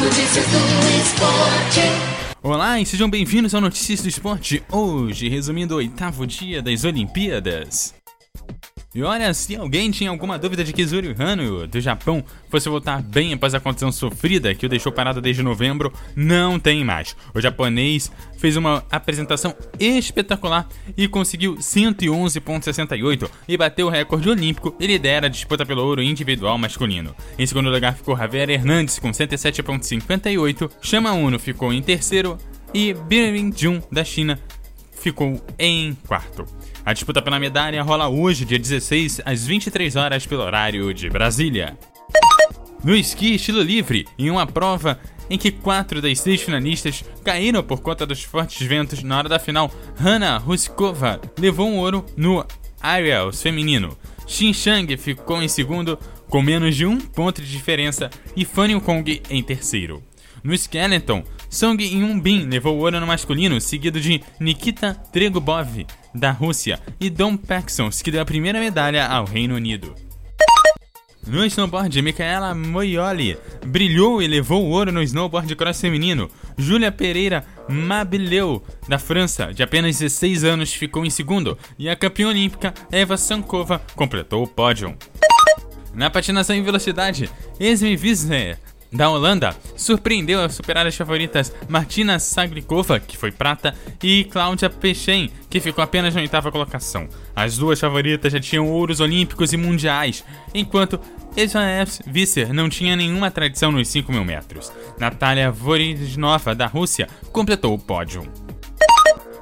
Notícias do esporte. Olá e sejam bem-vindos ao Notícias do Esporte. Hoje, resumindo o oitavo dia das Olimpíadas. E olha, se alguém tinha alguma dúvida de que Zuri Hano, do Japão, fosse voltar bem após a condição sofrida que o deixou parado desde novembro, não tem mais. O japonês fez uma apresentação espetacular e conseguiu 111,68 e bateu o recorde olímpico e lidera a disputa pelo ouro individual masculino. Em segundo lugar ficou Javier Hernandes com 107,58, Chama Uno ficou em terceiro e Birin Jun da China ficou em quarto. A disputa pela medalha rola hoje, dia 16, às 23 horas pelo horário de Brasília. No esqui estilo livre, em uma prova em que quatro das seis finalistas caíram por conta dos fortes ventos na hora da final, Hanna Ruskova levou um ouro no Aerials feminino. Xin ficou em segundo com menos de um ponto de diferença e Fanny Kong em terceiro. No Skeleton, Song Yun-bin levou ouro no masculino, seguido de Nikita Tregubov, da Rússia, e Dom Paxons, que deu a primeira medalha ao Reino Unido. No snowboard, Micaela Moioli brilhou e levou o ouro no snowboard cross feminino. Júlia Pereira Mabileu, da França, de apenas 16 anos, ficou em segundo. E a campeã olímpica Eva Sankova completou o pódio. Na patinação em velocidade, Esme Wiesner da Holanda surpreendeu ao superar as favoritas Martina Saglikova, que foi prata, e Cláudia Pechen, que ficou apenas na oitava colocação. As duas favoritas já tinham ouros olímpicos e mundiais, enquanto Esvaev Visser não tinha nenhuma tradição nos 5 mil metros. Natália Voridnova, da Rússia, completou o pódio.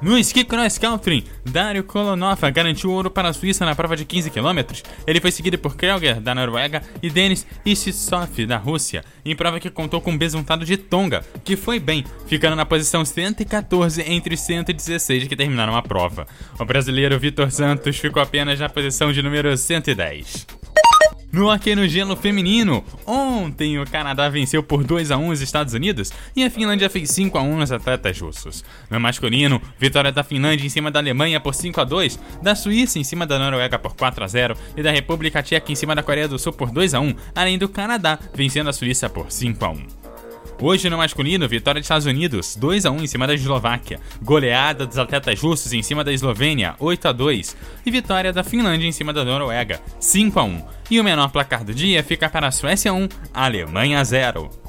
No esqui cross country, Dario Kolonova garantiu ouro para a Suíça na prova de 15 km. Ele foi seguido por Krelger, da Noruega, e Denis Ishisov, da Rússia, em prova que contou com um besuntado de Tonga, que foi bem, ficando na posição 114 entre os 116 que terminaram a prova. O brasileiro Vitor Santos ficou apenas na posição de número 110. No hockey no gelo feminino, ontem o Canadá venceu por 2 a 1 os Estados Unidos e a Finlândia fez 5 a 1 nos atletas russos. No masculino, vitória da Finlândia em cima da Alemanha por 5 a 2, da Suíça em cima da Noruega por 4 a 0 e da República Tcheca em cima da Coreia do Sul por 2 a 1, além do Canadá vencendo a Suíça por 5 a 1. Hoje no masculino, vitória dos Estados Unidos, 2 a 1 em cima da Eslováquia. Goleada dos atletas russos em cima da Eslovênia, 8 a 2, e vitória da Finlândia em cima da Noruega, 5 a 1. E o menor placar do dia fica para a Suécia 1, Alemanha 0.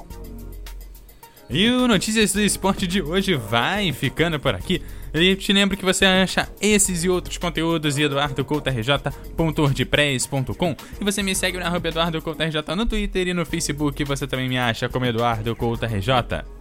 E o Notícias do Esporte de hoje vai ficando por aqui. Eu te lembro que você acha esses e outros conteúdos em eduardocoutarj.wordpress.com e você me segue no arroba no Twitter e no Facebook você também me acha como Eduardo Couto RJ.